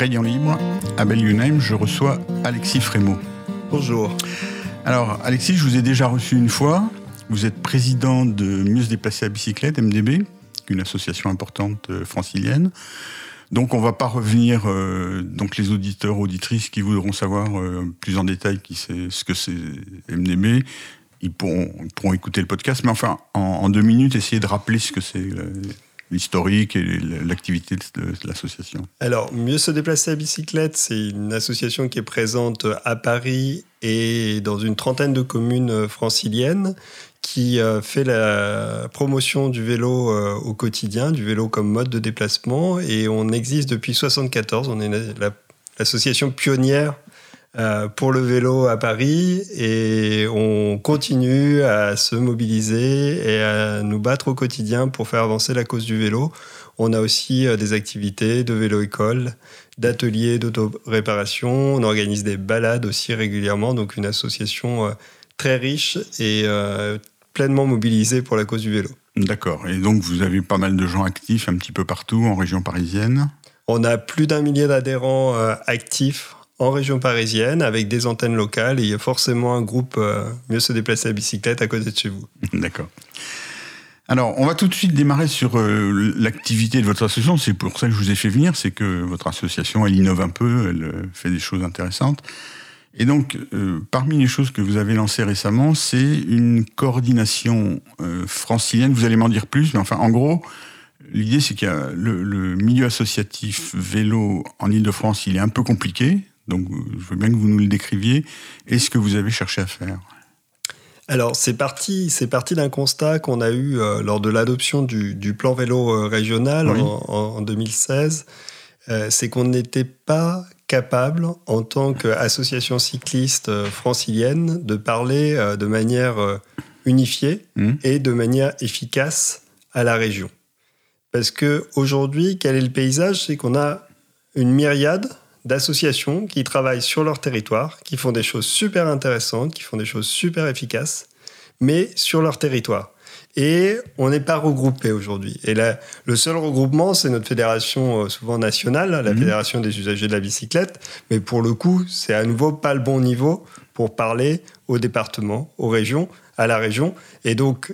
Rayon Libre. À Belle je reçois Alexis Frémaux. Bonjour. Alors, Alexis, je vous ai déjà reçu une fois. Vous êtes président de Mieux se déplacer à bicyclette, MDB, une association importante euh, francilienne. Donc, on va pas revenir. Euh, donc, les auditeurs, auditrices qui voudront savoir euh, plus en détail qui ce que c'est MDB, ils pourront, pourront écouter le podcast. Mais enfin, en, deux minutes, essayer de rappeler ce que c'est l'historique et l'activité de l'association Alors, Mieux se déplacer à bicyclette, c'est une association qui est présente à Paris et dans une trentaine de communes franciliennes qui euh, fait la promotion du vélo euh, au quotidien, du vélo comme mode de déplacement. Et on existe depuis 1974. On est l'association pionnière euh, pour le vélo à Paris et on continue à se mobiliser et à nous battre au quotidien pour faire avancer la cause du vélo. On a aussi euh, des activités de vélo-école, d'ateliers d'auto-réparation. On organise des balades aussi régulièrement, donc une association euh, très riche et pleinement mobilisée pour la cause du vélo. D'accord. Et donc vous avez pas mal de gens actifs un petit peu partout en région parisienne? On a plus d'un millier d'adhérents actifs en région parisienne avec des antennes locales il y a forcément un groupe euh, mieux se déplacer à bicyclette à côté de chez vous. D'accord. Alors, on va tout de suite démarrer sur euh, l'activité de votre association. C'est pour ça que je vous ai fait venir, c'est que votre association, elle innove un peu, elle euh, fait des choses intéressantes. Et donc, parmi les choses que vous avez lancées récemment, c'est une coordination francilienne. Vous allez m'en dire plus, mais enfin, en gros, l'idée, c'est qu'il a le, le, milieu associatif vélo en Ile-de-France, il est un peu compliqué. Donc, je veux bien que vous nous le décriviez. Et ce que vous avez cherché à faire alors, c'est parti, c'est parti d'un constat qu'on a eu euh, lors de l'adoption du, plan vélo euh, régional en, 2016. Euh, c'est qu'on n'était pas capable, en tant qu'association cycliste francilienne, de parler de manière unifiée mmh. et de manière efficace à la région. Parce que aujourd'hui, quel est le paysage? C'est qu'on a une myriade d'associations qui travaillent sur leur territoire, qui font des choses super intéressantes, qui font des choses super efficaces, mais sur leur territoire. Et on n'est pas regroupé aujourd'hui. Et là, le seul regroupement, c'est notre fédération euh, souvent nationale, la mhm. fédération des usagers de la bicyclette. Mais pour le coup, c'est à nouveau pas le bon niveau pour parler au département, aux régions, à la région. Et donc,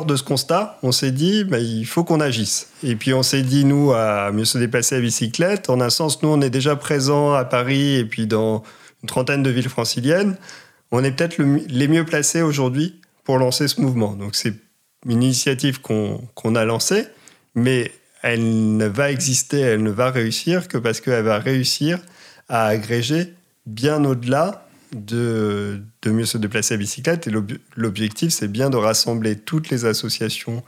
de ce constat, on s'est dit, bah, il faut qu'on agisse. Et puis on s'est dit, nous, à mieux se déplacer à bicyclette. En un sens, nous, on est déjà présents à Paris et puis dans une trentaine de villes franciliennes. On est peut-être les mieux placés aujourd'hui pour lancer ce mouvement. Donc c'est une initiative qu'on a lancée, mais elle ne va exister, elle ne va réussir que parce qu'elle va réussir à agréger bien au-delà de, mieux se déplacer à bicyclette. Et l'objectif, c'est bien de rassembler toutes les associations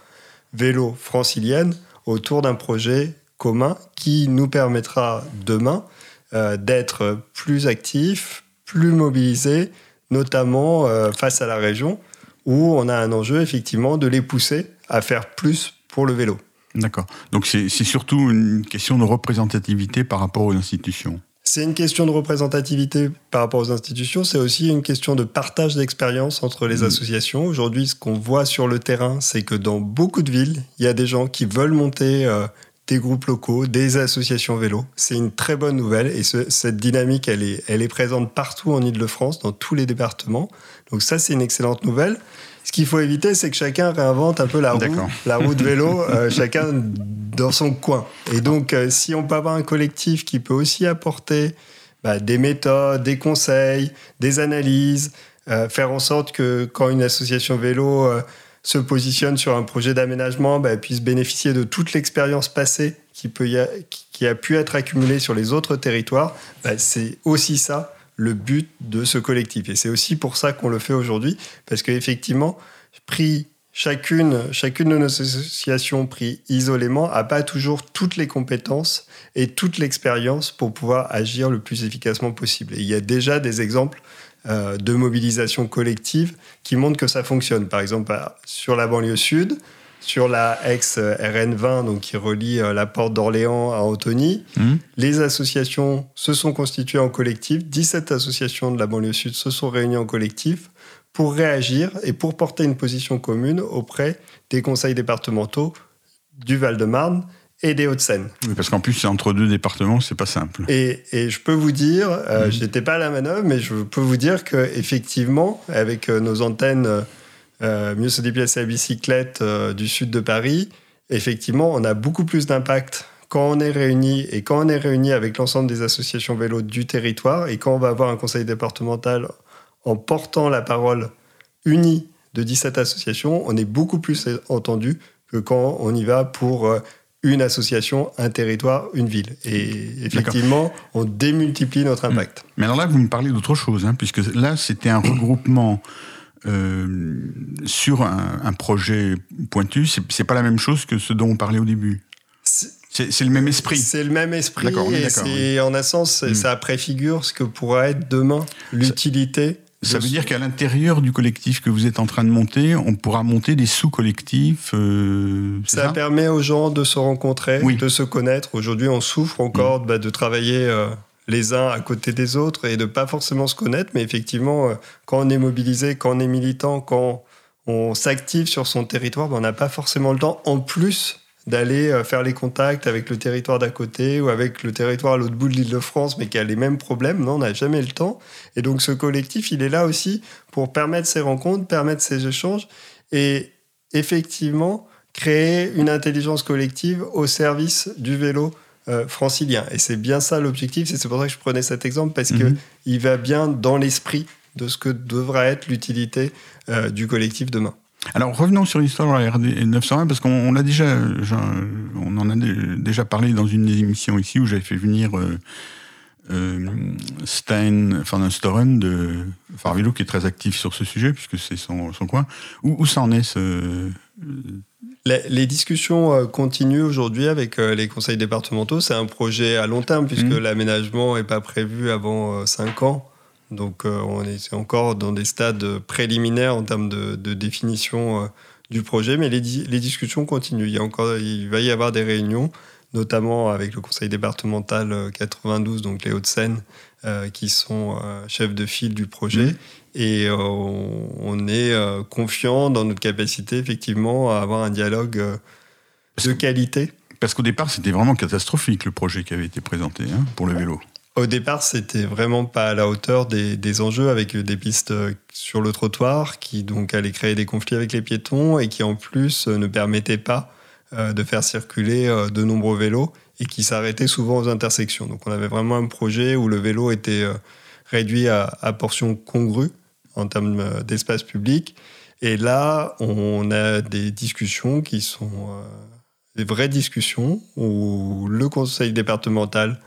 vélo franciliennes autour d'un projet commun qui nous permettra demain euh, d'être plus actifs, plus mobilisés, notamment euh, face à la région, où on a un enjeu effectivement de les pousser à faire plus pour le vélo. D'accord. Donc c'est surtout une question de représentativité par rapport aux institutions. C'est une question de représentativité par rapport aux institutions, c'est aussi une question de partage d'expérience entre les mmh. associations. Aujourd'hui, ce qu'on voit sur le terrain, c'est que dans beaucoup de villes, il y a des gens qui veulent monter euh, des groupes locaux, des associations vélo. C'est une très bonne nouvelle et cette dynamique, elle est, elle est présente partout en Ile-de-France, dans tous les départements. Donc ça, c'est une excellente nouvelle. Ce qu'il faut éviter, c'est que chacun réinvente un peu la roue, la roue de vélo, euh, chacun dans son coin. Et donc, euh, si on peut avoir un collectif qui peut aussi apporter bah, des méthodes, des conseils, des analyses, euh, faire en sorte que quand une association vélo se positionne sur un projet d'aménagement, bah, elle puisse bénéficier de toute l'expérience passée qui, peut a, qui a pu être accumulée sur les autres territoires, bah, c'est aussi ça le but de ce collectif. Et c'est aussi pour ça qu'on le fait aujourd'hui, parce qu'effectivement, pris chacune, chacune de nos associations pris isolément n'a pas toujours toutes les compétences et toute l'expérience pour pouvoir agir le plus efficacement possible. Et il y a déjà des exemples euh, de mobilisation collective qui montrent que ça fonctionne. Par exemple, sur la banlieue sud, sur la ex-RN20, donc qui relie euh, la porte d'Orléans à Antony. Mmh. Les associations se sont constituées en collectif. 17 associations de la banlieue sud se sont réunies en collectif pour réagir et pour porter une position commune auprès des conseils départementaux du Val-de-Marne et des Hauts-de-Seine. Oui, parce qu'en plus, c'est entre deux départements, c'est pas simple. Et, et, je peux vous dire, euh, mmh. je n'étais pas à la manœuvre, mais je peux vous dire que effectivement, avec euh, nos antennes euh, mieux se déplacer à bicyclette du sud de Paris, effectivement, on a beaucoup plus d'impact quand on est réunis et quand on est réunis avec l'ensemble des associations vélo du territoire et quand on va avoir un conseil départemental en portant la parole unie de 17 associations, on est beaucoup plus entendu que quand on y va pour euh, une association, un territoire, une ville. Et effectivement, on démultiplie notre hmm. impact. Mais alors là, vous me parlez d'autre chose, hein, puisque là, c'était un regroupement euh, sur un, projet pointu. C'est pas la même chose que ce dont on parlait au début. C'est le même esprit. C'est le même esprit. Et en un sens, hmm. ça préfigure ce que pourra être demain l'utilité ça veut dire qu'à l'intérieur du collectif que vous êtes en train de monter, on pourra monter des sous-collectifs. Euh, ça, permet aux gens de se rencontrer, de se connaître. Aujourd'hui, on souffre encore mm. bah, de travailler euh, les uns à côté des autres et de pas forcément se connaître. Mais effectivement, euh, quand on est mobilisé, quand on est militant, quand on s'active sur son territoire, bah, on n'a pas forcément le temps. En plus d'aller euh, faire les contacts avec le territoire d'à côté ou avec le territoire à l'autre bout de l'île de France, mais qui a les mêmes problèmes. Non, on n'a jamais le temps. Et donc ce collectif, il est là aussi pour permettre ces rencontres, permettre ces échanges et effectivement créer une intelligence collective au service du vélo euh, francilien. Et c'est bien ça l'objectif. C'est pour ça que je prenais cet exemple parce qu'il mhm. que il va bien dans l'esprit de ce que devra être l'utilité euh, du collectif demain. Alors revenons sur l'histoire de la RD 901 parce qu'on déjà, on en a déjà parlé dans une des émissions ici où j'avais fait venir euh, euh, Stein van Storen de Farvilo qui est très actif sur ce sujet puisque c'est son, coin. Où, ça en est ce, les, discussions euh, continuent aujourd'hui avec les conseils départementaux. C'est un projet à long terme puisque mmh. l'aménagement n'est pas prévu avant 5 ans. Donc euh, on est encore dans des stades préliminaires en termes de, définition euh, du projet, mais les, discussions continuent. Il, y a encore, il va y avoir des réunions, notamment avec le conseil départemental 92, euh, donc les Hauts-de-Seine, qui sont chefs de file du projet. Mmh. Et on, est confiant dans notre capacité, effectivement, à avoir un dialogue de qualité. Parce qu'au départ, c'était vraiment catastrophique le projet qui avait été présenté hein, pour le vélo. Au départ, c'était vraiment pas à la hauteur des, enjeux avec des pistes euh, sur le trottoir qui donc allaient créer des conflits avec les piétons et qui en plus euh, ne permettaient pas euh, de faire circuler de nombreux vélos et qui s'arrêtaient souvent aux intersections. Donc on avait vraiment un projet où le vélo était réduit à, à portions congrues en termes d'espace public. Et là, on a des discussions qui sont des vraies discussions où le conseil départemental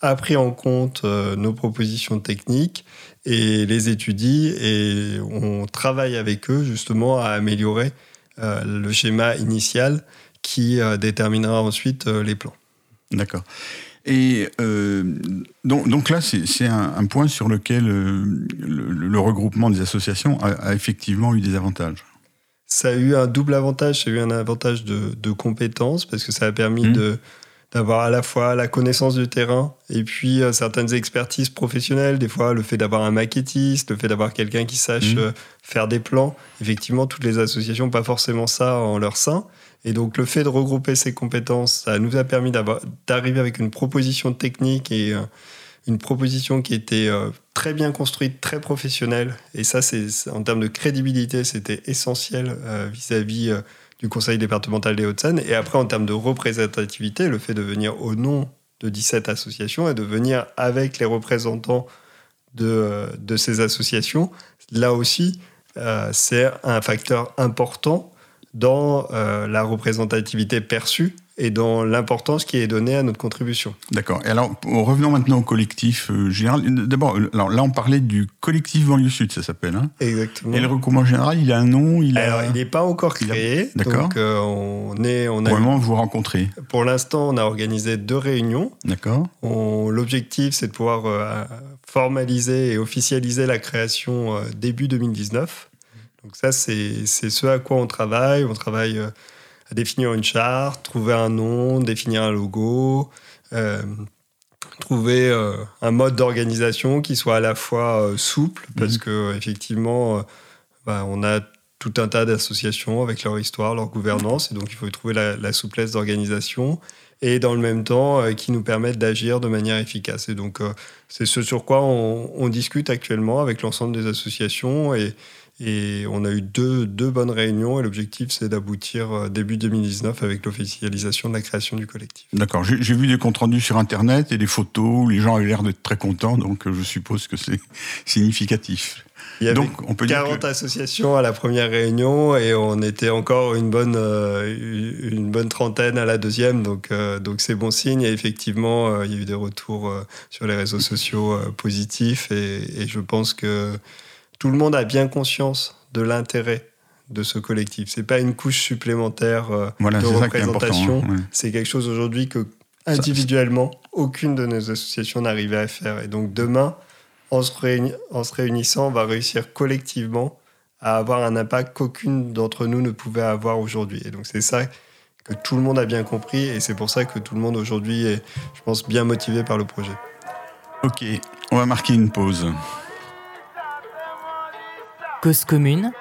a pris en compte euh, nos propositions techniques et les étudie et on travaille avec eux justement à améliorer euh, le schéma initial qui euh, déterminera ensuite les plans. D'accord. Et donc, donc, là, c'est un, point sur lequel le, regroupement des associations a, effectivement eu des avantages. Ça a eu un double avantage. Ça a eu un avantage de, compétences parce que ça a permis mmh. de d'avoir à la fois la connaissance du terrain et puis euh, certaines expertises professionnelles, des fois le fait d'avoir un maquettiste, le fait d'avoir quelqu'un qui sache mmh. euh, faire des plans. Effectivement, toutes les associations pas forcément ça en leur sein. Et donc le fait de regrouper ces compétences, ça nous a permis d'arriver avec une proposition technique et euh, une proposition qui était très bien construite, très professionnelle. Et ça, c'est en termes de crédibilité, c'était essentiel vis-à-vis du conseil départemental des Hauts-de-Seine. Et après, en termes de représentativité, le fait de venir au nom de 17 associations et de venir avec les représentants de, ces associations, là aussi, euh, c'est un facteur important dans euh, la représentativité perçue et dans l'importance qui est donnée à notre contribution. D'accord. Et alors, revenons maintenant au collectif euh, général. D'abord, là, on parlait du collectif banlieue sud, ça s'appelle. Hein Exactement. Et le regroupement général, il a un nom il Alors, il n'est pas encore créé. D'accord. Donc, euh, on est, on a vous rencontrez. Pour l'instant, on a organisé deux réunions. D'accord. L'objectif, c'est de pouvoir euh, formaliser et officialiser la création début 2019. Donc ça, c'est ce à quoi on travaille. On travaille définir une charte, trouver un nom, définir un logo, euh, trouver euh, un mode d'organisation qui soit à la fois euh, souple, parce qu'effectivement, mhm. que effectivement, bah, on a tout un tas d'associations avec leur histoire, leur gouvernance, et donc il faut trouver la, souplesse d'organisation et dans le même temps euh, qui nous permettent d'agir de manière efficace. Et donc euh, c'est ce sur quoi on, discute actuellement avec l'ensemble des associations et, et on a eu deux, deux bonnes réunions et l'objectif c'est d'aboutir euh, début 2019 avec l'officialisation de la création du collectif. D'accord, j'ai vu des comptes rendus sur Internet et des photos où les gens avaient l'air d'être très contents, donc je suppose que c'est significatif. Il y avait Donc, on peut 40 associations à la première réunion et on était encore une bonne, euh, une bonne trentaine à la deuxième. Donc, euh, donc c'est bon signe. Et effectivement, euh, il y a eu des retours sur les réseaux sociaux positifs. Et, je pense que tout le monde a bien conscience de l'intérêt de ce collectif. C'est pas une couche supplémentaire de représentation. C'est quelque chose aujourd'hui que individuellement, aucune de nos associations n'arrivait à faire. Et donc demain, en se, réunissant, on va réussir collectivement à avoir un impact qu'aucune d'entre nous ne pouvait avoir aujourd'hui. Et donc c'est ça que tout le monde a bien compris et c'est pour ça que tout le monde aujourd'hui est, je pense, bien motivé par le projet. Ok, on va marquer une pause. Cause commune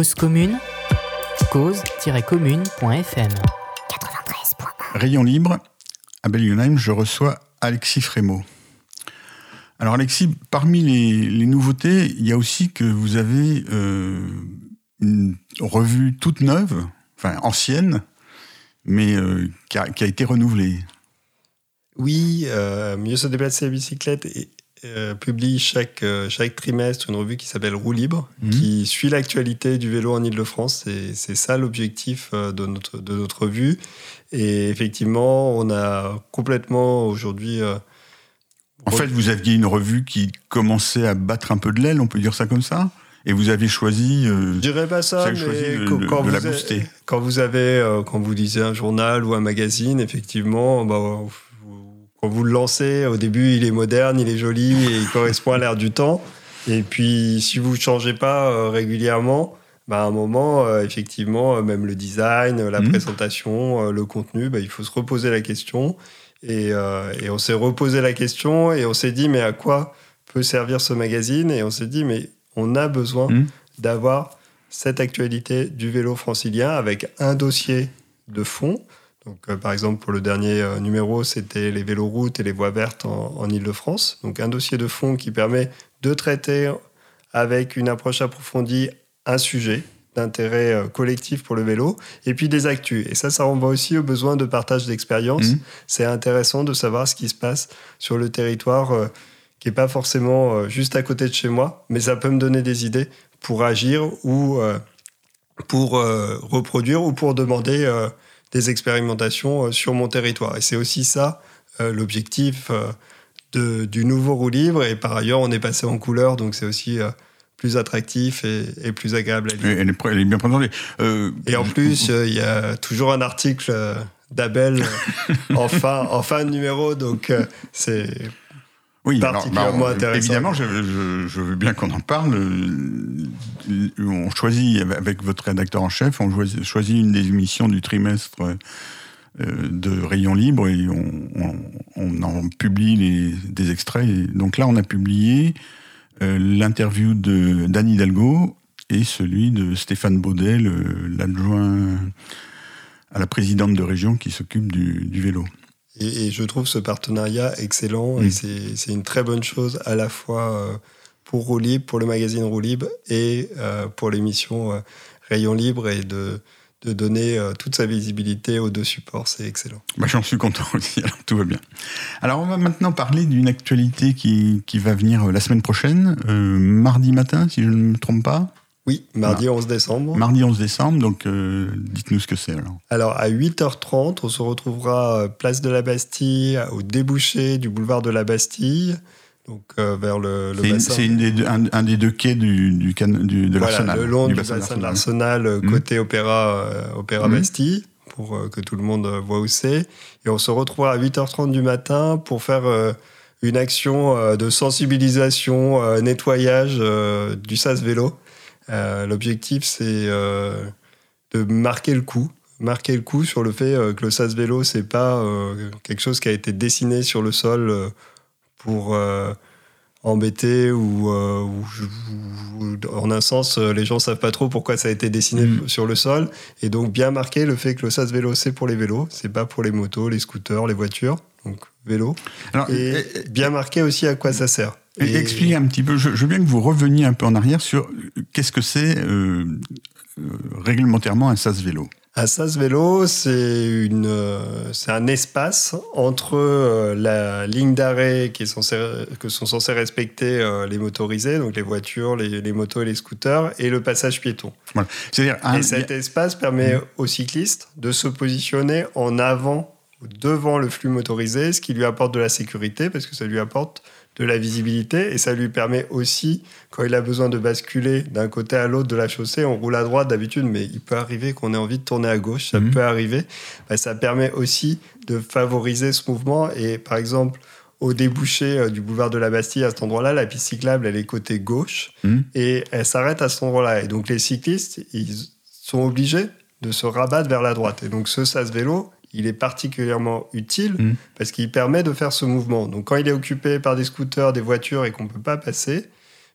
Cause commune, cause-commune.fm. 93.1 Rayon libre, à Belgenheim, je reçois Alexis Frémaux. Alors Alexis, parmi les, nouveautés, il y a aussi que vous avez euh, une revue toute neuve, enfin ancienne, mais euh, qui, a, été renouvelée. Oui, euh, Mieux se déplacer à bicyclette et, euh, publie chaque, euh, chaque trimestre une revue qui s'appelle Roue libre, mhm. qui suit l'actualité du vélo en Ile-de-France. C'est ça l'objectif euh, de notre, de notre revue. Et effectivement, on a complètement aujourd'hui... en fait, vous aviez une revue qui commençait à battre un peu de l'aile, on peut dire ça comme ça et vous avez choisi. Euh, Je dirais pas ça, mais quand, vous avez, quand vous avez, quand vous lisez un journal ou un magazine, effectivement, bah, quand vous le lancez, au début, il est moderne, il est joli et il correspond à l'air du temps. Et puis, si vous ne changez pas euh, régulièrement, bah, à un moment, effectivement, même le design, la mmh. présentation, le contenu, bah, il faut se reposer la question. Et, et on s'est reposé la question et on s'est dit, mais à quoi peut servir ce magazine? Et on s'est dit, mais on a besoin mmh. d'avoir cette actualité du vélo francilien avec un dossier de fond. Donc, euh, par exemple, pour le dernier euh, numéro, c'était les véloroutes et les voies vertes en, Ile-de-France. Donc, un dossier de fond qui permet de traiter avec une approche approfondie un sujet d'intérêt euh, collectif pour le vélo, et puis des actus. Et ça, ça renvoie aussi au besoin de partage d'expérience. Mmh. C'est intéressant de savoir ce qui se passe sur le territoire qui n'est pas forcément juste à côté de chez moi, mais ça peut me donner des idées pour agir ou pour reproduire ou pour demander des expérimentations euh, sur mon territoire. Et c'est aussi ça euh, l'objectif euh, de, du nouveau roue libre. Et par ailleurs, on est passé en couleur, donc c'est aussi plus attractif et, plus agréable à lire. Elle est, elle est bien présentée. et en plus, il y a toujours un article d'Abel en, fin, en fin de numéro, donc c'est oui, particulièrement bah. Évidemment, je, veux bien qu'on en parle. On choisit, avec votre rédacteur en chef, on choisit une des émissions du trimestre euh, de Rayon Libre et on, en publie les, des extraits. donc là, on a publié euh, l'interview de d'Anne Hidalgo et celui de Stéphane Baudet, l'adjoint à la présidente de région qui s'occupe du vélo. Et, je trouve ce partenariat excellent et c'est une très bonne chose à la fois euh, pour Roulib, pour le magazine Roulib et euh, pour l'émission euh, Rayon Libre et de, de donner toute sa visibilité aux deux supports. C'est excellent. Bah, J'en suis content aussi, alors tout va bien. Alors on va maintenant parler d'une actualité qui, qui, va venir la semaine prochaine, mardi matin si je ne me trompe pas. Oui, mardi 11 décembre. Mardi 11 décembre, donc euh, dites-nous ce que c'est alors. Alors à 8h30, on se retrouvera euh, place de la Bastille, au débouché du boulevard de la Bastille, donc euh, vers le, le bassin. C'est un, des deux quais du, du, du de l'Arsenal. le long du, bassin, de l'Arsenal, mmh. côté Opéra, Opéra mmh. Bastille, pour que tout le monde voit où c'est. Et on se retrouvera à 8h30 du matin pour faire une action de sensibilisation, nettoyage du SAS vélo. Euh, l'objectif, c'est euh, de marquer le coup, marquer le coup sur le fait euh, que le sas vélo, c'est pas quelque chose qui a été dessiné sur le sol pour embêter ou, en un sens les gens savent pas trop pourquoi ça a été dessiné mm. sur le sol. Et donc bien marquer le fait que le sas vélo c'est pour les vélos c'est pas pour les motos les scooters les voitures donc vélo. Et bien marquer aussi à quoi ça sert et... Expliquez un petit peu, je, veux bien que vous reveniez un peu en arrière sur qu'est-ce que c'est euh, euh, réglementairement un SAS vélo. Un SAS vélo, c'est euh, un espace entre la ligne d'arrêt qui est censé, que sont censés respecter les motorisés, donc les voitures, les, motos et les scooters, et le passage piéton. Voilà. C'est-à-dire et cet espace permet mmh. aux cyclistes de se positionner en avant devant le flux motorisé, ce qui lui apporte de la sécurité parce que ça lui apporte de la visibilité et ça lui permet aussi, quand il a besoin de basculer d'un côté à l'autre de la chaussée, on roule à droite d'habitude, mais il peut arriver qu'on ait envie de tourner à gauche, ça mhm. peut arriver. Bah, ça permet aussi de favoriser ce mouvement et par exemple, au débouché euh, du boulevard de la Bastille, à cet endroit-là, la piste cyclable, elle est côté gauche mhm. et elle s'arrête à cet endroit-là. Et donc les cyclistes, ils sont obligés de se rabattre vers la droite. Et donc ce sas vélo, il est particulièrement utile mm. parce qu'il permet de faire ce mouvement. Donc quand il est occupé par des scooters, des voitures et qu'on ne peut pas passer,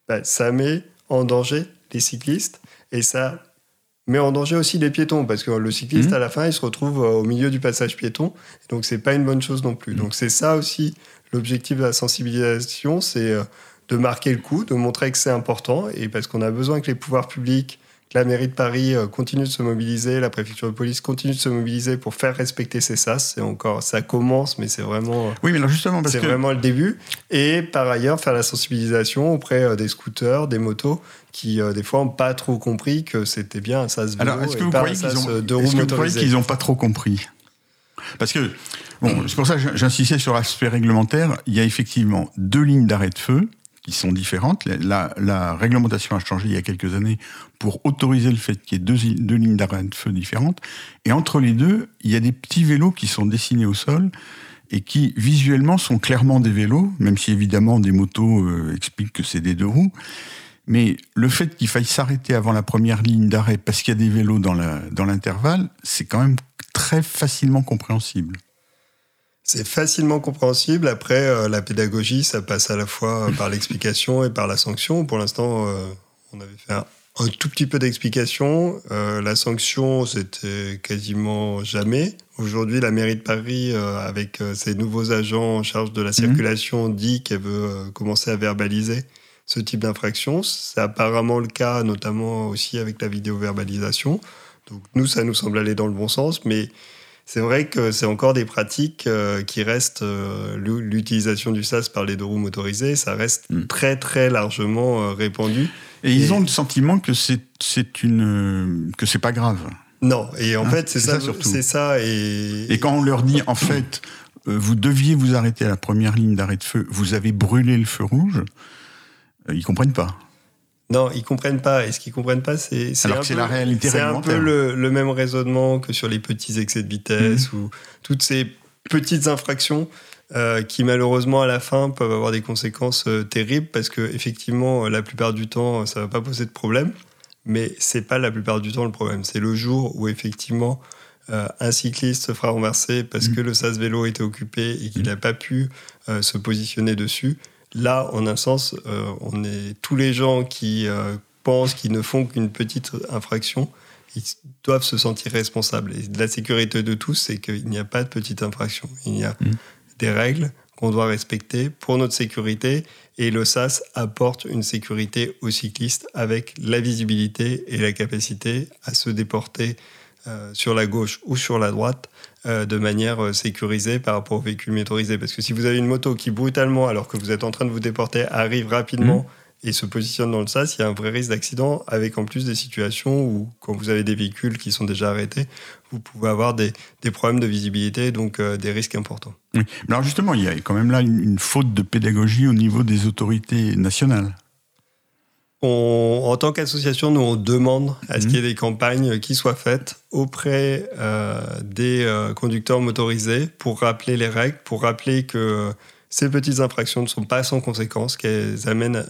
bah, ça met en danger les cyclistes et ça met en danger aussi les piétons parce que le cycliste mm. à la fin il se retrouve euh, au milieu du passage piéton donc c'est pas une bonne chose non plus. Mm. Donc c'est ça aussi l'objectif de la sensibilisation, c'est euh, de marquer le coup, de montrer que c'est important et parce qu'on a besoin que les pouvoirs publics la mairie de Paris euh, continue de se mobiliser, la préfecture de police continue de se mobiliser pour faire respecter ces SAS. C'est encore, ça commence, mais c'est vraiment, oui, mais justement, c'est vraiment le début. Et par ailleurs, faire la sensibilisation auprès euh, des scooters, des motos, qui euh, des fois n'ont pas trop compris que c'était bien un SAS vélo Alors, est-ce que vous croyez qu'ils n'ont pas trop compris? Parce que bon, c'est pour ça que j'insistais sur l'aspect réglementaire. Il y a effectivement deux lignes d'arrêt de feu qui sont différentes. La, réglementation a changé il y a quelques années pour autoriser le fait qu'il y ait deux, lignes d'arrêt de feu différentes. Et entre les deux, il y a des petits vélos qui sont dessinés au sol et qui visuellement sont clairement des vélos, même si évidemment des motos euh, expliquent que c'est des deux roues. Mais le fait qu'il faille s'arrêter avant la première ligne d'arrêt parce qu'il y a des vélos dans l'intervalle, c'est quand même très facilement compréhensible. C'est facilement compréhensible. Après, euh, la pédagogie, ça passe à la fois par l'explication et par la sanction. Pour l'instant, euh, on avait fait un, tout petit peu d'explication. Euh, la sanction, c'était quasiment jamais. Aujourd'hui, la mairie de Paris, avec ses nouveaux agents en charge de la mhm. circulation, dit qu'elle veut commencer à verbaliser ce type d'infraction. C'est apparemment le cas, notamment aussi avec la vidéo-verbalisation. Donc nous, ça nous semble aller dans le bon sens, mais c'est vrai que c'est encore des pratiques euh, qui restent. Euh, l'utilisation du SAS par les deux roues motorisées, ça reste mm. très très largement euh, répandu. Et, ils ont le sentiment que c'est une que c'est pas grave. Non, et en hein fait c'est ça, surtout. C'est ça et... et quand on leur dit en fait vous deviez vous arrêter à la première ligne d'arrêt de feu, vous avez brûlé le feu rouge, ils comprennent pas. Non, ils comprennent pas. Et ce qu'ils comprennent pas, c'est alors que c'est la réalité C'est un peu le, même raisonnement que sur les petits excès de vitesse mhm. ou toutes ces petites infractions euh, qui malheureusement à la fin peuvent avoir des conséquences euh, terribles parce que effectivement la plupart du temps ça va pas poser de problème, mais c'est pas la plupart du temps le problème. C'est le jour où effectivement euh, un cycliste se fera renverser parce mhm. que le sas vélo était occupé et qu'il n'a mhm. pas pu se positionner dessus Là, en un sens, euh, on est tous les gens qui euh, pensent qu'ils ne font qu'une petite infraction, ils doivent se sentir responsables. Et la sécurité de tous, c'est qu'il n'y a pas de petite infraction. Il y a mmh. des règles qu'on doit respecter pour notre sécurité. Et le SAS apporte une sécurité aux cyclistes avec la visibilité et la capacité à se déporter euh, sur la gauche ou sur la droite euh, de manière euh, sécurisée par rapport aux véhicules motorisés. Parce que si vous avez une moto qui brutalement, alors que vous êtes en train de vous déporter, arrive rapidement mmh. et se positionne dans le sas, il y a un vrai risque d'accident, avec en plus des situations où, quand vous avez des véhicules qui sont déjà arrêtés, vous pouvez avoir des, problèmes de visibilité, donc euh, des risques importants. Oui. Alors justement, il y a quand même là une faute de pédagogie au niveau des autorités nationales en tant qu'association, nous, on demande à ce qu'il y ait mhm. des campagnes qui soient faites auprès euh, des euh, conducteurs motorisés pour rappeler les règles, pour rappeler que ces petites infractions ne sont pas sans conséquences, qu'elles amènent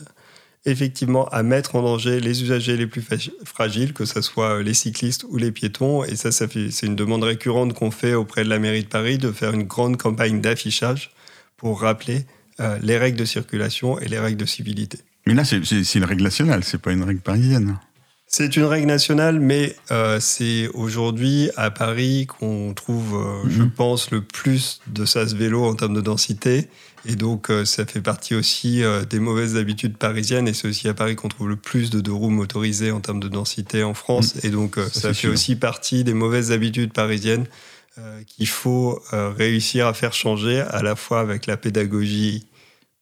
effectivement à mettre en danger les usagers les plus fragiles, que ce soit les cyclistes ou les piétons. Et ça, ça c'est une demande récurrente qu'on fait auprès de la mairie de Paris de faire une grande campagne d'affichage pour rappeler euh, les règles de circulation et les règles de civilité. Mais là, c'est une règle nationale, c'est pas une règle parisienne. C'est une règle nationale, mais euh, c'est aujourd'hui à Paris qu'on trouve, euh, je mhm. pense, le plus de sas vélo en termes de densité. Et donc, euh, ça fait partie aussi des mauvaises habitudes parisiennes. Et c'est aussi à Paris qu'on trouve le plus de deux roues motorisées en termes de densité en France. Mhm. Et donc, ça, ça fait aussi partie des mauvaises habitudes parisiennes qu'il faut réussir à faire changer, à la fois avec la pédagogie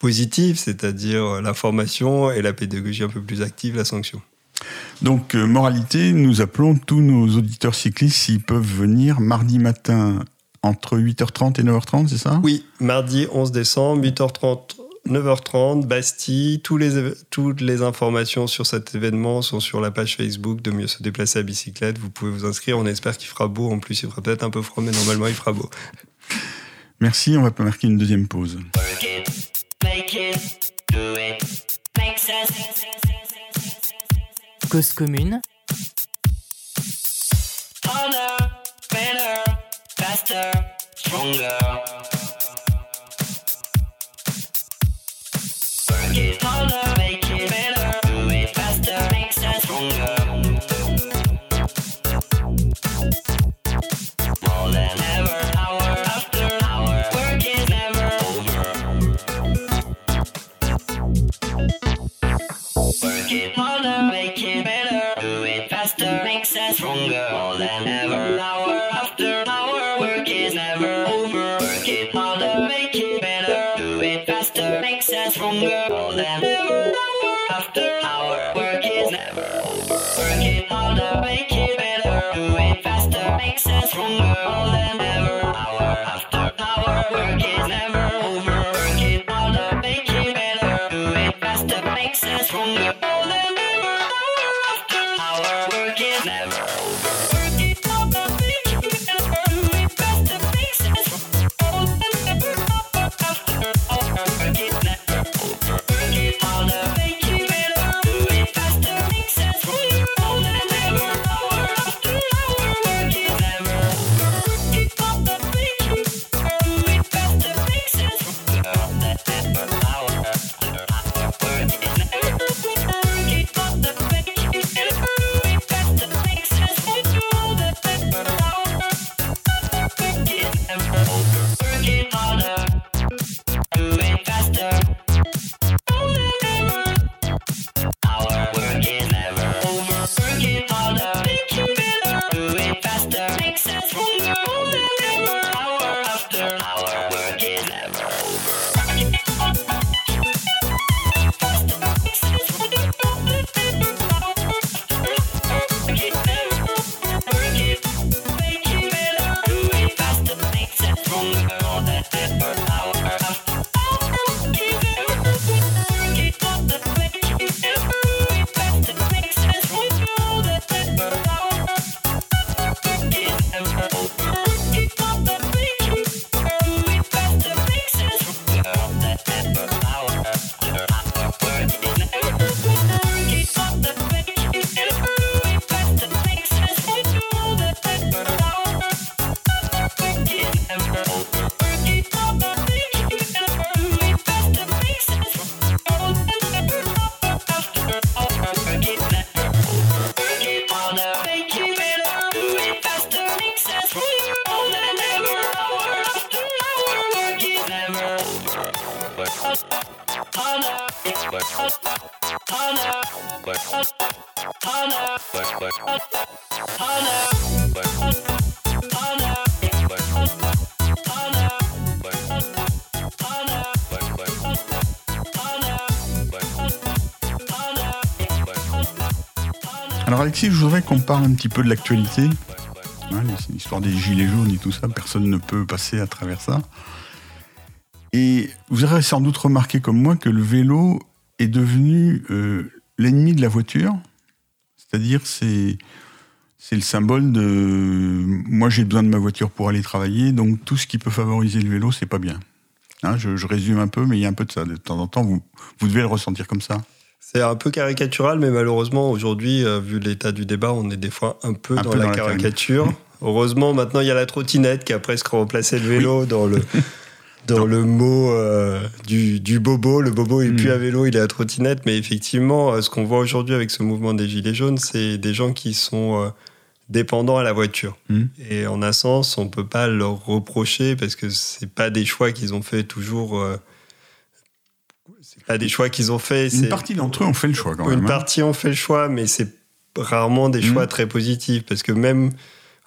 positive, c'est-à-dire euh, la formation et la pédagogie un peu plus active, la sanction. Donc, euh, moralité, nous appelons tous nos auditeurs cyclistes s'ils peuvent venir mardi matin entre 8h30 et 9h30, c'est ça? Oui, mardi 11 décembre, 8h30, 9h30, Bastille. Tous les, toutes les informations sur cet événement sont sur la page Facebook de Mieux se déplacer à bicyclette. Vous pouvez vous inscrire. On espère qu'il fera beau. En plus, il fera peut-être un peu froid, mais normalement, il fera beau. Merci. On va marquer une deuxième pause. Cause commune. Harder, better, faster, stronger. Work it harder, stronger more than ever. Hour after hour, work is never over. Work it harder, make it better. Do it faster, makes us stronger more than ever. Hour after hour, work is never over. Work it harder, make it better. Do it faster, makes us stronger more than ever. Hour after hour, work is never over. Je voudrais qu'on parle un petit peu de l'actualité. Hein, L'histoire des gilets jaunes et tout ça, personne ne peut passer à travers ça. Et vous aurez sans doute remarqué comme moi que le vélo est devenu euh, l'ennemi de la voiture. C'est-à-dire c'est c'est le symbole de moi j'ai besoin de ma voiture pour aller travailler, donc tout ce qui peut favoriser le vélo, c'est pas bien. Hein, je, je résume un peu, mais il y a un peu de ça. De temps en temps, vous, vous devez le ressentir comme ça. C'est un peu caricatural, mais malheureusement, aujourd'hui, euh, vu l'état du débat, on est des fois un peu Un dans peu la dans la caricature. Heureusement, maintenant, il y a la trottinette qui a presque remplacé le vélo dans le. Dans le mot euh, du, du bobo, le bobo est plus Mm. à vélo, il est à trottinette. Mais effectivement, euh, ce qu'on voit aujourd'hui avec ce mouvement des Gilets jaunes, c'est des gens qui sont euh, dépendants à la voiture. Mm. Et en un sens, on peut pas leur reprocher parce que c'est pas des choix qu'ils ont fait toujours. euh, des choix qu'ils ont fait. Une partie d'entre eux ont fait le choix quand une même. hein. partie ont fait le choix, mais c'est rarement des choix Mhm. très positifs parce que même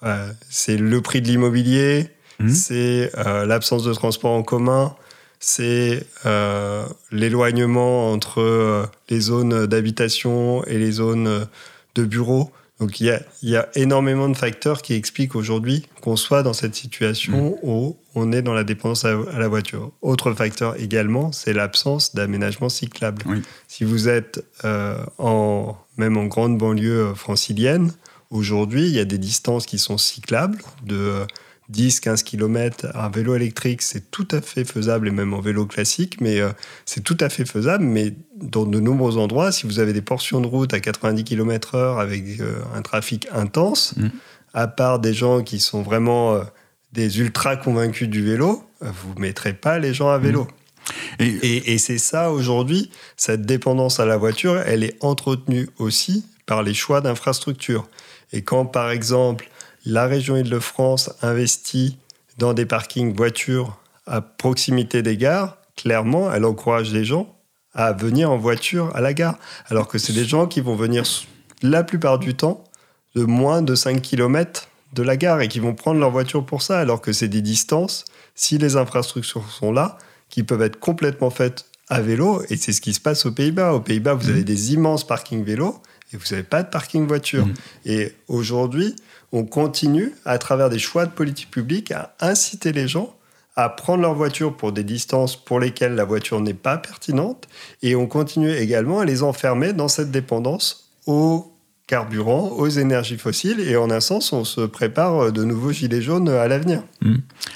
euh, c'est le prix de l'immobilier, Mhm. c'est euh, l'absence de transport en commun, c'est euh, l'éloignement entre les zones d'habitation et les zones de bureaux. Donc il y a, il y a énormément de facteurs qui expliquent aujourd'hui qu'on soit dans cette situation où on est dans la dépendance à, à la voiture. Autre facteur également, c'est l'absence d'aménagement cyclable. Oui. Si vous êtes euh, en, même en grande banlieue francilienne, aujourd'hui, il y a des distances qui sont cyclables de 10-15 km à vélo électrique, c'est tout à fait faisable, et même en vélo classique, mais euh, c'est tout à fait faisable. Mais dans de nombreux endroits, si vous avez des portions de route à 90 km/h avec euh, un trafic intense, Mhm. à part des gens qui sont vraiment euh, des ultra convaincus du vélo, vous ne mettrez pas les gens à vélo. Et, Et, et c'est ça aujourd'hui, cette dépendance à la voiture, elle est entretenue aussi par les choix d'infrastructures. Et quand, par exemple, la région Île-de-France investit dans des parkings voitures à proximité des gares, clairement, elle encourage les gens à venir en voiture à la gare. Alors que c'est des gens qui vont venir la plupart du temps de moins de 5 km de la gare et qui vont prendre leur voiture pour ça, alors que c'est des distances, si les infrastructures sont là, qui peuvent être complètement faites à vélo. Et c'est ce qui se passe aux Pays-Bas. Aux Pays-Bas, vous avez des immenses parkings vélos et vous n'avez pas de parking voiture. Mhm. Et aujourd'hui, on continue, à travers des choix de politique publique, à inciter les gens à prendre leur voiture pour des distances pour lesquelles la voiture n'est pas pertinente. Et on continue également à les enfermer dans cette dépendance au carburant, aux énergies fossiles. Et en un sens, on se prépare de nouveaux gilets jaunes à l'avenir.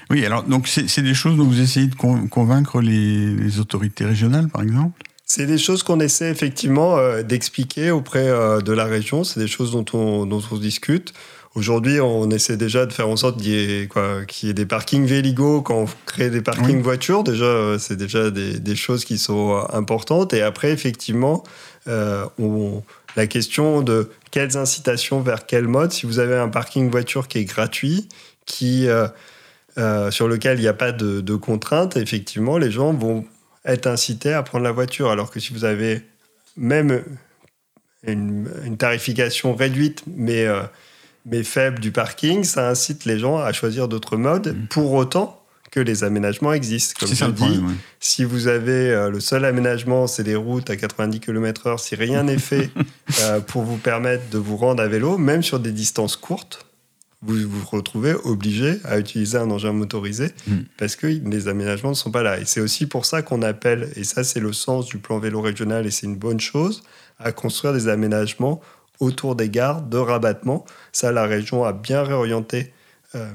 oui, alors donc c'est des choses dont vous essayez de con- convaincre les, les autorités régionales, par exemple? C'est des choses qu'on essaie effectivement euh, d'expliquer auprès euh, de la région. C'est des choses dont on, dont on discute. Aujourd'hui, on essaie déjà de faire en sorte qu'il y, qu'il y ait des parkings Véligo quand on crée des parkings Oui. voitures. Déjà, euh, c'est déjà des, des choses qui sont importantes. Et après, effectivement, on- la question de quelles incitations vers quel mode. Si vous avez un parking voiture qui est gratuit, qui, sur lequel il n'y a pas de, de contraintes, effectivement, les gens vont être incités à prendre la voiture. Alors que si vous avez même une, une tarification réduite, mais, euh, mais faible du parking, ça incite les gens à choisir d'autres modes, pour autant que les aménagements existent. Comme je dis, ouais. si vous avez euh, le seul aménagement, c'est des routes à 90 km/h, si rien n'est fait euh, pour vous permettre de vous rendre à vélo, même sur des distances courtes, vous vous retrouvez obligé à utiliser un engin motorisé Mm. parce que les aménagements ne sont pas là. Et c'est aussi pour ça qu'on appelle, et ça c'est le sens du plan vélo régional et c'est une bonne chose, à construire des aménagements autour des gares de rabattement. Ça, la région a bien réorienté euh,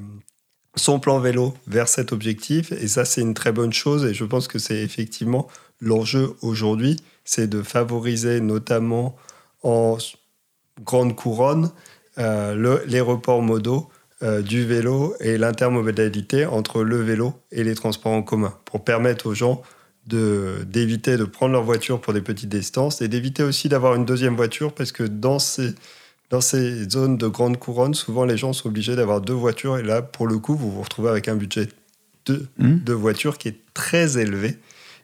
son plan vélo vers cet objectif. Et ça, c'est une très bonne chose. Et je pense que c'est effectivement l'enjeu aujourd'hui, c'est de favoriser notamment en grande couronne le- les reports modaux euh, du vélo et l'intermodalité entre le vélo et les transports en commun pour permettre aux gens d'éviter de, prendre leur voiture pour des petites distances et d'éviter aussi d'avoir une deuxième voiture parce que dans ces, dans ces zones de grande couronne, souvent les gens sont obligés d'avoir deux voitures et là, pour le coup, vous vous retrouvez avec un budget de, Mhm. de voiture qui est très élevé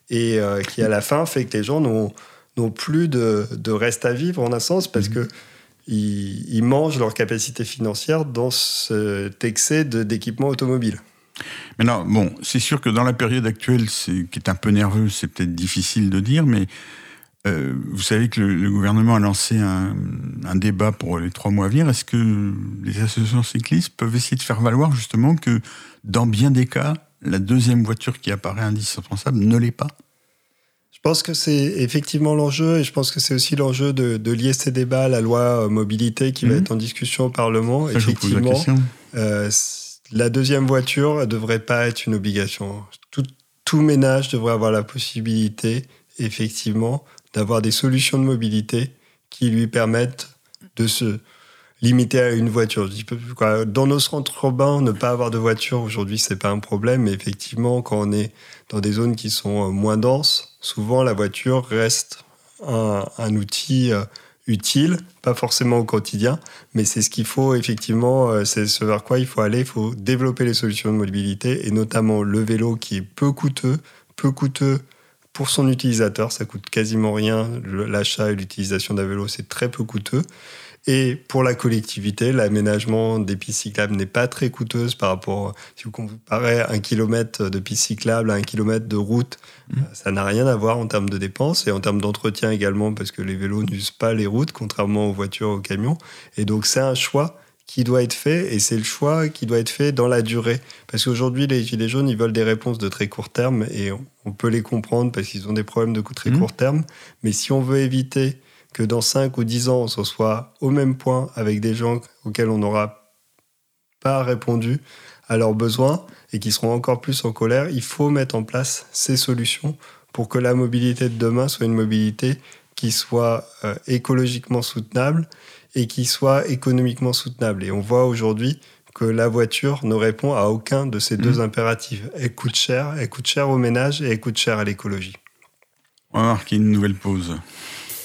et euh, qui, à la fin, fait que les gens n'ont plus de, de reste à vivre en un sens parce que ils, mangent leur capacité financière dans cet excès d'équipement automobile. Maintenant, bon, c'est sûr que dans la période actuelle, qui est un peu nerveuse, c'est peut-être difficile de dire, mais euh, vous savez que le, gouvernement a lancé un, débat pour les trois mois à venir. Est-ce que les associations cyclistes peuvent essayer de faire valoir justement que dans bien des cas, la deuxième voiture qui apparaît indispensable ne l'est pas? Pense que c'est effectivement l'enjeu et je pense que c'est aussi l'enjeu de, de lier ces débats à la loi euh, mobilité qui va Mhm. être en discussion au Parlement. Ça, je la effectivement. Euh, la deuxième voiture ne devrait pas être une obligation. Tout, tout ménage devrait avoir la possibilité, effectivement, d'avoir des solutions de mobilité qui lui permettent de se limiter à une voiture. Dans nos centres urbains, ne pas avoir de voiture aujourd'hui, c'est pas un problème. Mais effectivement, quand on est dans des zones qui sont euh, moins denses, souvent la voiture reste un, outil euh, utile, pas forcément au quotidien, mais c'est ce qu'il faut effectivement, euh, c'est ce vers quoi il faut aller. Il faut développer les solutions de mobilité et notamment le vélo qui est peu coûteux, peu coûteux pour son utilisateur, ça coûte quasiment rien. L'achat et l'utilisation d'un vélo, c'est très peu coûteux. Et pour la collectivité, l'aménagement des pistes cyclables n'est pas très coûteuse par rapport, si vous comparez un kilomètre de piste cyclable à un kilomètre de route, Mmh. euh, ça n'a rien à voir en termes de dépenses et en termes d'entretien également, parce que les vélos n'usent pas les routes, contrairement aux voitures, aux camions. Et donc c'est un choix qui doit être fait et c'est le choix qui doit être fait dans la durée. Parce qu'aujourd'hui, les Gilets jaunes, ils veulent des réponses de très court terme et on, peut les comprendre parce qu'ils ont des problèmes de très Mhm. court terme. Mais si on veut éviter que dans 5 ou 10 ans, on se soit au même point avec des gens auxquels on n'aura pas répondu à leurs besoins et qui seront encore plus en colère, il faut mettre en place ces solutions pour que la mobilité de demain soit une mobilité qui soit euh, écologiquement soutenable et qui soit économiquement soutenable. Et on voit aujourd'hui que la voiture ne répond à aucun de ces deux impératifs. Elle coûte cher, elle coûte cher au ménage et elle coûte cher à l'écologie. On va marquer une nouvelle pause.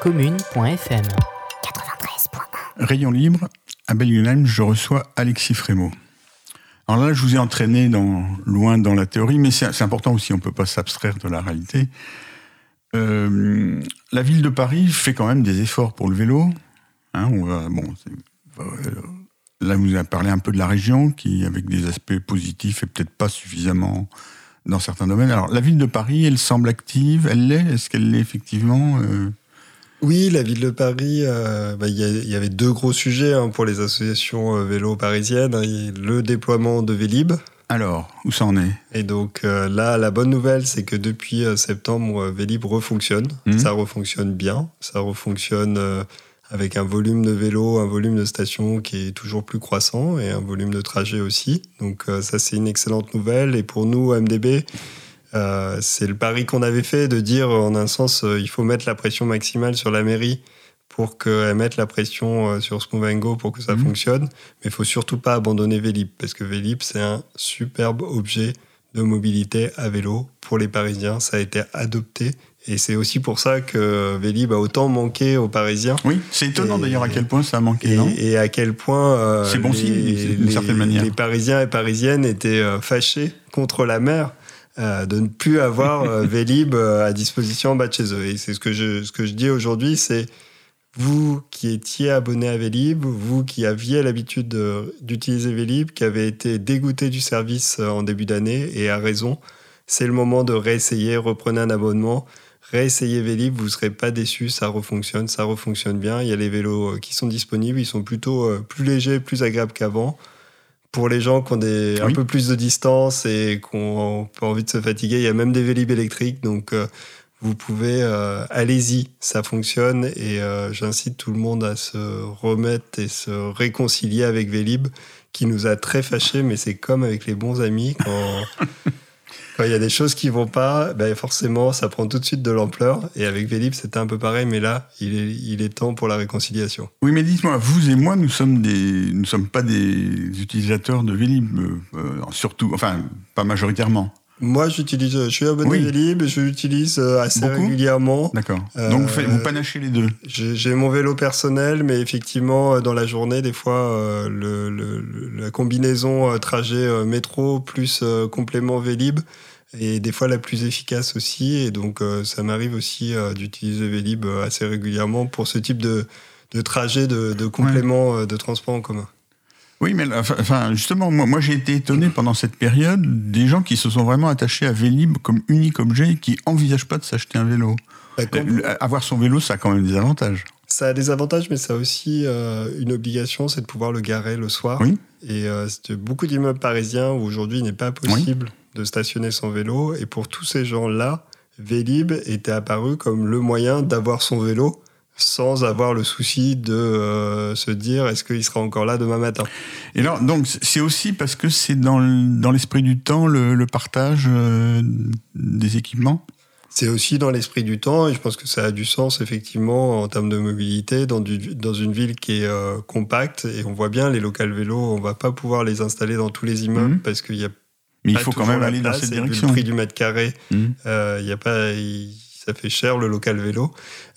cause-commune.fm Rayon libre, à Belgenheim, je reçois Alexis Frémaux. Alors là, je vous ai entraîné dans, loin dans la théorie, mais c'est important aussi, on ne peut pas s'abstraire de la réalité. Euh, la ville de Paris fait quand même des efforts pour le vélo. Hein, on bon, euh, là, vous avez parlé un peu de la région, qui, avec des aspects positifs, et peut-être pas suffisamment dans certains domaines. Alors, la ville de Paris, elle semble active, elle l'est Est-ce qu'elle l'est effectivement euh Oui, la ville de Paris, euh, bah, il y, avait deux gros sujets hein, pour les associations euh, vélo parisiennes. hein. Le déploiement de Vélib. Alors, où ça en est? Et donc euh, là, la bonne nouvelle, c'est que depuis septembre, Vélib refonctionne. Mhm. Ça refonctionne bien. Ça refonctionne avec un volume de vélo, un volume de station qui est toujours plus croissant et un volume de trajet aussi. Donc ça, c'est une excellente nouvelle. Et pour nous, MDB, euh, c'est le pari qu'on avait fait de dire, en un sens, euh, il faut mettre la pression maximale sur la mairie pour qu'elle mette la pression euh, sur Smooth Go pour que ça Mhm. fonctionne. Mais il faut surtout pas abandonner Vélib, parce que Vélib, c'est un superbe objet de mobilité à vélo pour les Parisiens. Ça a été adopté. Et c'est aussi pour ça que Vélib a autant manqué aux Parisiens. Oui, c'est étonnant d'ailleurs à quel point ça a manqué, Et, non? et à quel point euh, C'est bon signe, d'une certaine manière. les Parisiens et Parisiennes étaient euh, fâchés contre la mer euh, de ne plus avoir euh, Vélib euh, à disposition en bas de chez eux. Et c'est ce que je, ce que je dis aujourd'hui, c'est vous qui étiez abonné à Vélib, vous qui aviez l'habitude de- d'utiliser Vélib, qui avez été dégoûté du service en début d'année, et à raison, c'est le moment de réessayer, reprenez un abonnement, réessayez Vélib, vous ne serez pas déçus, ça refonctionne, ça refonctionne bien. Il y a les vélos qui sont disponibles, ils sont plutôt plus légers, plus agréables qu'avant. Pour les gens qui ont des, un peu plus de distance et qui ont pas envie de se fatiguer, il y a même des Vélib électriques, donc euh, vous pouvez, euh, allez-y, ça fonctionne et euh, j'incite tout le monde à se remettre et se réconcilier avec Vélib qui nous a très fâchés, mais c'est comme avec les bons amis quand quand il y a des choses qui vont pas, ben forcément ça prend tout de suite de l'ampleur et avec Vélib c'était un peu pareil, mais là il est, il est temps pour la réconciliation. Oui, mais dites-moi, vous et moi, nous sommes des, nous sommes pas des utilisateurs de Vélib, euh, euh, surtout, enfin, pas majoritairement. Moi j'utilise, je suis abonné Oui. Vélib, je l'utilise euh, assez Beaucoup régulièrement. D'accord. Euh, Donc vous, faites- vous panachez les deux. J'ai mon vélo personnel, mais effectivement, euh, dans la journée, des fois, euh, le, le- le- la combinaison euh, trajet euh, métro plus euh, complément Vélib est des fois la plus efficace aussi. Et donc, euh, ça m'arrive aussi euh, d'utiliser Vélib euh, assez régulièrement pour ce type de, de trajet, de, de complément euh, de transport en commun. Oui, mais enfin, justement, moi, moi j'ai été étonné pendant cette période des gens qui se sont vraiment attachés à Vélib comme unique objet et qui envisagent pas de s'acheter un vélo. Bah, Euh, Avoir son vélo, ça a quand même des avantages. Ça a des avantages, mais ça a aussi euh, une obligation, c'est de pouvoir le garer le soir. Oui. Et euh, beaucoup d'immeubles parisiens où aujourd'hui il n'est pas possible de stationner son vélo. Et pour tous ces gens-là, Vélib était apparu comme le moyen d'avoir son vélo sans avoir le souci de euh, se dire est-ce qu'il sera encore là demain matin. Et alors, donc, c'est aussi parce que c'est dans l'esprit du temps le, le partage euh, des équipements? C'est aussi dans l'esprit du temps et je pense que ça a du sens effectivement en termes de mobilité dans, du- dans une ville qui est euh, compacte et on voit bien les locales vélos, on va pas pouvoir les installer dans tous les immeubles Mhm. parce qu'il y a Mais il pas faut quand même aller dans cette direction. Le prix du mètre carré, euh, il y a pas, il- ça fait cher le local vélo.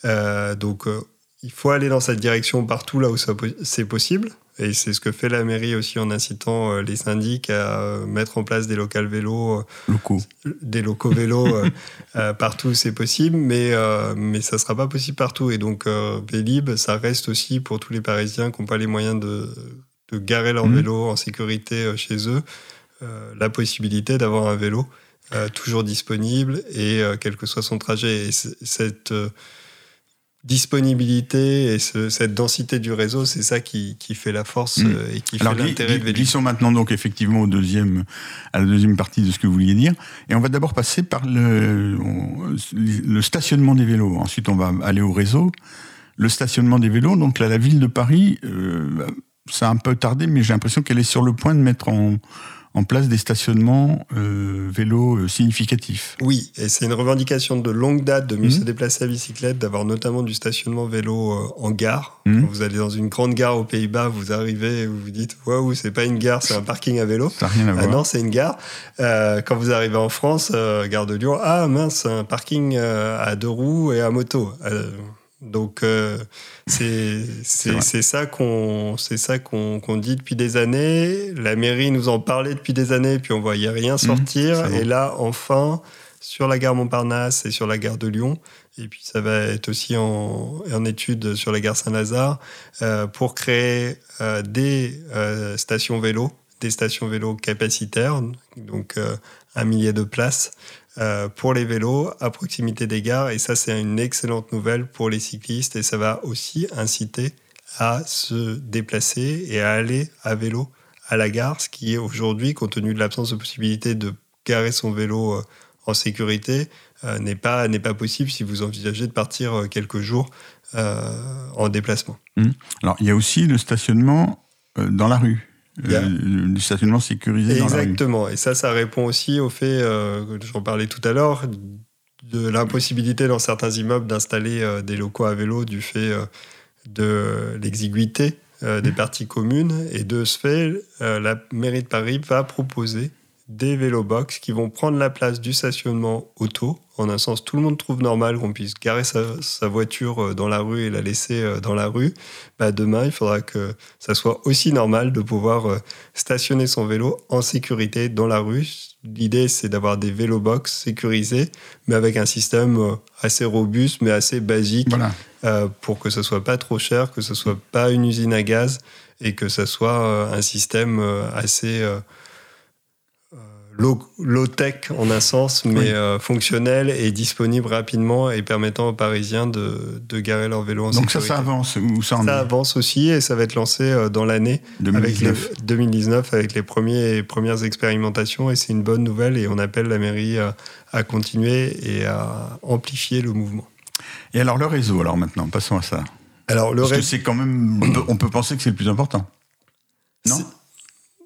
Euh, donc, euh, il faut aller dans cette direction partout là où c'est possible. Et c'est ce que fait la mairie aussi en incitant euh, les syndics à mettre en place des locales vélos, Locaux. des locaux vélos partout où c'est possible, mais, euh, mais ça sera pas possible partout. Et donc, euh, Vélib, ça reste aussi pour tous les Parisiens qui n'ont pas les moyens de, de garer leur Mhm. vélo en sécurité chez eux, euh, la possibilité d'avoir un vélo euh, toujours disponible et euh, quel que soit son trajet. Et cette euh, disponibilité et ce- cette densité du réseau, c'est ça qui, qui fait la force euh, et qui Alors, fait l'intérêt de glissons maintenant donc effectivement au deuxième, à la deuxième partie de ce que vous vouliez dire. Et on va d'abord passer par le, on- le stationnement des vélos. Ensuite, on va aller au réseau. Le stationnement des vélos, donc là, la ville de Paris, euh, ça a un peu tardé, mais j'ai l'impression qu'elle est sur le point de mettre en, en place des stationnements euh, vélos euh, significatifs. Oui, et c'est une revendication de longue date de mieux Mhm. se déplacer à bicyclette, d'avoir notamment du stationnement vélo euh, en gare. Mhm. Quand vous allez dans une grande gare aux Pays-Bas, vous arrivez et vous vous dites Waouh, c'est pas une gare, c'est un parking à vélo. Ça rien à Ah voir. non, c'est une gare. Euh, quand vous arrivez en France, euh, gare de Lyon, ah mince, un parking à deux roues et à moto. Donc euh, c'est ça qu'on c'est ça qu'on dit depuis des années. La mairie nous en parlait depuis des années, puis on voyait rien sortir. Mmh, c'est bon. et là, enfin, sur la gare Montparnasse et sur la gare de Lyon, et puis ça va être aussi en, en étude sur la gare Saint-Lazare euh, pour créer euh, des stations vélo, des stations vélo capacitaires, donc un millier de places euh, pour les vélos à proximité des gares. Et ça, c'est une excellente nouvelle pour les cyclistes et ça va aussi inciter à se déplacer et à aller à vélo à la gare, ce qui est aujourd'hui, compte tenu de l'absence de possibilité de garer son vélo euh, en sécurité, euh, n'est pas, pas possible si vous envisagez de partir quelques jours en déplacement. Alors, il y a aussi le stationnement dans la rue. Il y a- Euh, le stationnement sécurisé dans la rue. Exactement. Et ça, ça répond aussi au fait, euh, j'en parlais tout à l'heure, de l'impossibilité dans certains immeubles d'installer euh, des locaux à vélo du fait euh, de l'exiguïté euh, des parties communes. Et de ce fait, la mairie de Paris va proposer des vélobox qui vont prendre la place du stationnement auto. En un sens, tout le monde trouve normal qu'on puisse garer sa, sa voiture euh, dans la rue et la laisser euh, dans la rue. Bah, demain, il faudra que ça soit aussi normal de pouvoir euh, stationner son vélo en sécurité dans la rue. L'idée, c'est d'avoir des vélobox sécurisés, mais avec un système assez robuste, mais assez basique, Voilà. euh, pour que ce soit pas trop cher, que ce soit pas une usine à gaz, et que ce soit un système assez euh, low-tech en un sens, mais Oui. euh, fonctionnel et disponible rapidement et permettant aux Parisiens de, de garer leur vélo en Donc ça, sécurité. ça avance. Ou ça en Ça est avance aussi et ça va être lancé euh, dans l'année avec les 2019. 2019 avec les premiers, premières expérimentations et c'est une bonne nouvelle et on appelle la mairie à, à continuer et à amplifier le mouvement. Et alors, le réseau, alors maintenant, passons à ça. Alors le Parce que c'est quand même. on peut- On peut penser que c'est le plus important. Non?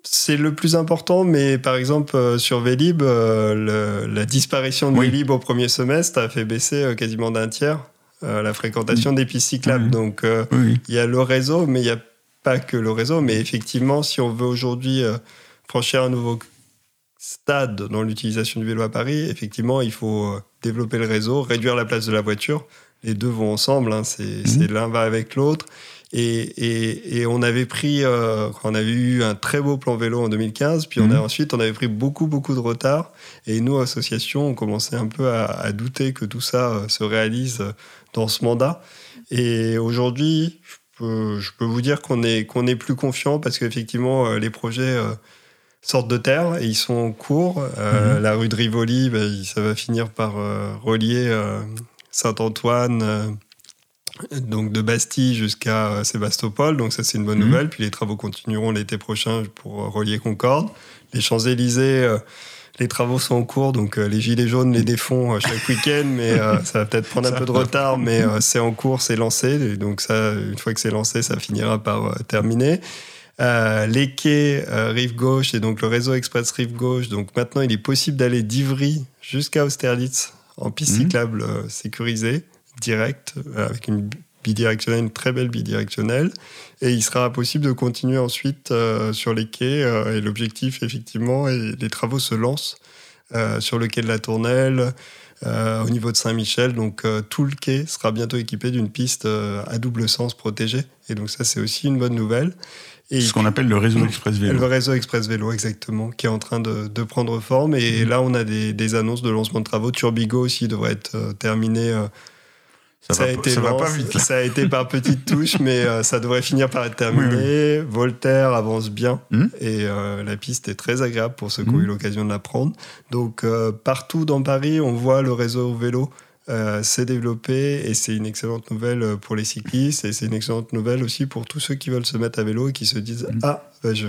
C'est- le plus important, mais par exemple euh, sur Vélib, euh, le- la disparition de Oui. Vélib au premier semestre a fait baisser euh, quasiment d'un tiers la fréquentation des pistes cyclables. Donc Oui. Il y a le réseau, mais il n'y a pas que le réseau. Mais effectivement, si on veut aujourd'hui franchir un nouveau stade dans l'utilisation du vélo à Paris, effectivement, il faut développer le réseau, réduire la place de la voiture. Les deux vont ensemble, hein, c'est c'est l'un va avec l'autre. Et, et- et on avait pris, euh, on avait eu un très beau plan vélo en 2015, puis on a, Mhm. ensuite on avait pris beaucoup beaucoup de retard. Et nous, associations, on commençait un peu à, à douter que tout ça euh, se réalise euh, dans ce mandat. Et aujourd'hui, je peux, je peux vous dire qu'on est, qu'on est plus confiant parce qu'effectivement, les projets euh, sortent de terre et ils sont en cours. Mhm. La rue de Rivoli, il- ça va finir par relier Saint-Antoine, donc de Bastille jusqu'à euh, Sébastopol. Donc ça, c'est une bonne Mhm. nouvelle. Puis les travaux continueront l'été prochain pour euh, relier Concorde. Les Champs-Élysées... euh, les travaux sont en cours, donc les gilets jaunes les défont chaque week-end, mais ça va peut-être prendre un peu de retard, mais c'est en cours, c'est lancé. Et donc ça, une fois que c'est lancé, ça finira par terminer. Euh, les quais euh, rive gauche et donc le réseau express rive gauche. Donc maintenant, il est possible d'aller d'Ivry jusqu'à Austerlitz en piste Mhm. cyclable euh, sécurisée, directe, euh, avec une bidirectionnelle, une très belle bidirectionnelle. Et il sera possible de continuer ensuite euh, sur les quais. euh, et l'objectif, effectivement, et les travaux se lancent euh, sur le quai de la Tournelle, au niveau de Saint-Michel. Donc tout le quai sera bientôt équipé d'une piste à double sens protégée. Et donc ça, c'est aussi une bonne nouvelle. Et Ce qu'on appelle le réseau express le vélo. réseau Express Vélo, exactement, qui est en train de, de prendre forme. Et là, on a des, des annonces de lancement de travaux. Turbigo aussi devrait être terminé. Ça, ça, va, a été ça va pas vite. là. ça a été par petites touches, mais euh, ça devrait finir par être terminé. Voltaire avance bien Mhm. et euh, la piste est très agréable pour ceux qui ont Mhm. eu l'occasion de la prendre. Donc euh, partout dans Paris, on voit le réseau vélo s'est développé et c'est une excellente nouvelle pour les cyclistes et c'est une excellente nouvelle aussi pour tous ceux qui veulent se mettre à vélo et qui se disent Mhm. ah bah, je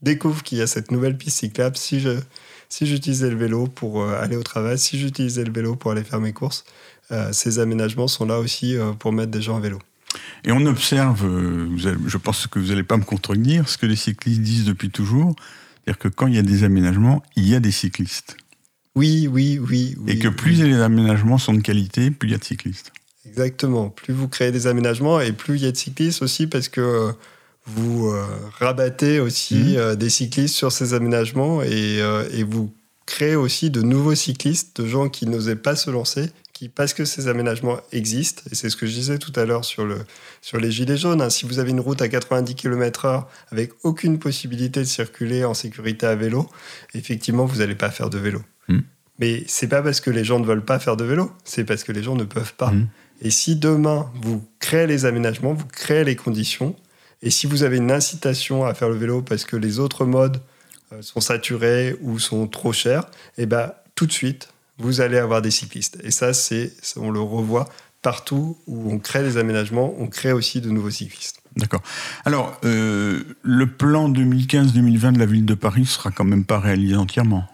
découvre qu'il y a cette nouvelle piste cyclable si je si j'utilisais le vélo pour aller au travail, si j'utilisais le vélo pour aller faire mes courses, ces aménagements sont là aussi euh, pour mettre des gens à vélo. Et on observe, euh, je pense que vous n'allez pas me contredire, ce que les cyclistes disent depuis toujours, C'est-à-dire que quand il y a des aménagements, il y a des cyclistes. Oui, oui, oui. oui et que plus oui. les aménagements sont de qualité, plus il y a de cyclistes. Exactement. Plus vous créez des aménagements et plus il y a de cyclistes aussi parce que euh, vous euh, rabattez aussi euh, des cyclistes sur ces aménagements et, euh, et vous créez aussi de nouveaux cyclistes, de gens qui n'osaient pas se lancer, qui, parce que ces aménagements existent, et c'est ce que je disais tout à l'heure sur, le, sur les gilets jaunes, hein, si vous avez une route à 90 km/h avec aucune possibilité de circuler en sécurité à vélo, effectivement, vous n'allez pas faire de vélo. Mhm. Mais c'est pas parce que les gens ne veulent pas faire de vélo, c'est parce que les gens ne peuvent pas. Mhm. Et si demain, vous créez les aménagements, vous créez les conditions, et si vous avez une incitation à faire le vélo parce que les autres modes euh, sont saturés ou sont trop chers, et ben tout de suite, vous allez avoir des cyclistes. Et ça, c'est, on le revoit partout où on crée des aménagements, on crée aussi de nouveaux cyclistes. D'accord. Alors, euh, le plan 2015-2020 de la ville de Paris sera quand même pas réalisé entièrement.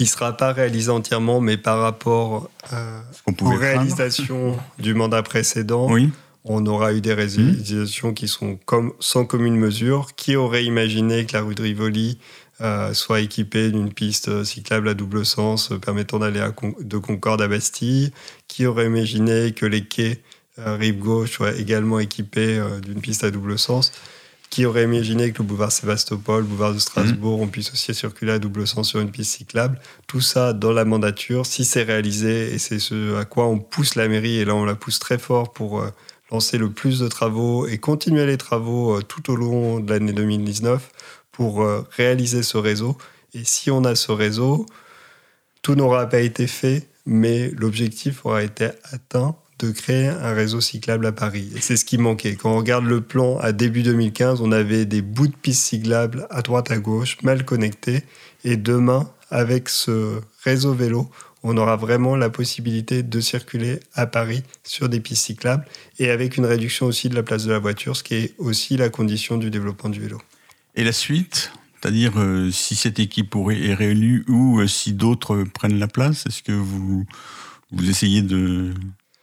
Il ne sera pas réalisé entièrement, mais par rapport euh, aux réalisations du mandat précédent, Oui. on aura eu des réalisations qui sont comme, sans commune mesure. Qui aurait imaginé que la rue de Rivoli euh, soit équipée d'une piste cyclable à double sens euh, permettant d'aller Con- de Concorde à Bastille Qui aurait imaginé que les quais euh, rive gauche soient également équipés euh, d'une piste à double sens qui aurait imaginé que le boulevard Sébastopol, le boulevard de Strasbourg, on puisse aussi circuler à double sens sur une piste cyclable. Tout ça dans la mandature, si c'est réalisé, et c'est ce à quoi on pousse la mairie, et là on la pousse très fort pour lancer le plus de travaux et continuer les travaux tout au long de l'année 2019 pour euh, réaliser ce réseau. Et si on a ce réseau, tout n'aura pas été fait, mais l'objectif aura été atteint de créer un réseau cyclable à Paris. Et c'est ce qui manquait. Quand on regarde le plan à début 2015, on avait des bouts de pistes cyclables à droite, à gauche, mal connectés. Et demain, avec ce réseau vélo, on aura vraiment la possibilité de circuler à Paris sur des pistes cyclables et avec une réduction aussi de la place de la voiture, ce qui est aussi la condition du développement du vélo. Et la suite C'est-à-dire, euh, si cette équipe est réélue ou euh, si d'autres prennent la place, est-ce que vous, vous essayez de,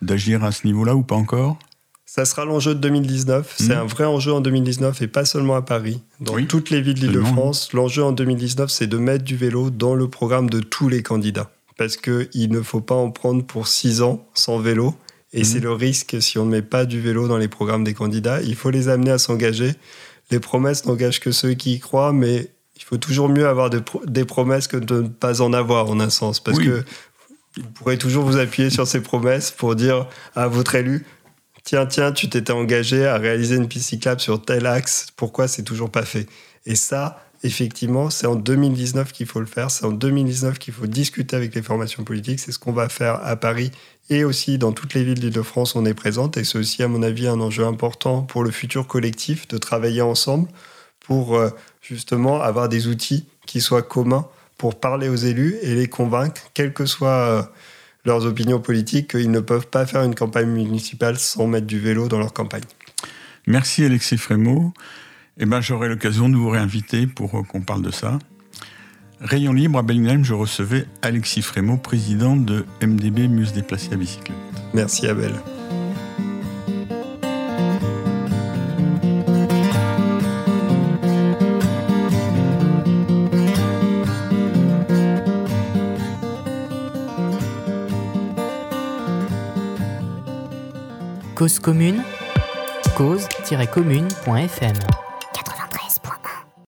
d'agir à ce niveau-là ou pas encore? Ça sera l'enjeu de 2019. C'est Mhm. un vrai enjeu en 2019 et pas seulement à Paris. Dans Oui, toutes les villes absolument. d'Île-de-France, l'enjeu en 2019, c'est de mettre du vélo dans le programme de tous les candidats. Parce qu'il ne faut pas en prendre pour six ans sans vélo. Et Mhm. c'est le risque si on ne met pas du vélo dans les programmes des candidats. Il faut les amener à s'engager. Les promesses n'engagent que ceux qui y croient, mais il faut toujours mieux avoir des, pro- des promesses que de ne pas en avoir, en un sens. Parce Oui. que vous pourrez toujours vous appuyer sur ces promesses pour dire à votre élu Tiens, tiens, tu t'étais engagé à réaliser une piste cyclable sur tel axe, pourquoi c'est toujours pas fait? Et ça, effectivement, c'est en 2019 qu'il faut le faire, c'est en 2019 qu'il faut discuter avec les formations politiques, c'est ce qu'on va faire à Paris et aussi dans toutes les villes d'Île-de-France, on est présente, et c'est aussi, à mon avis, un enjeu important pour le futur collectif de travailler ensemble pour euh, justement avoir des outils qui soient communs pour parler aux élus et les convaincre, quelles que soient euh, leurs opinions politiques, qu'ils ne peuvent pas faire une campagne municipale sans mettre du vélo dans leur campagne. Merci Alexis Frémaux. Eh ben, j'aurai l'occasion de vous réinviter pour euh, qu'on parle de ça. Rayon libre à Bellingham, je recevais Alexis Frémaux, président de MDB Muse déplacé à bicyclette. Merci Abel. Cause commune, cause-commune.fm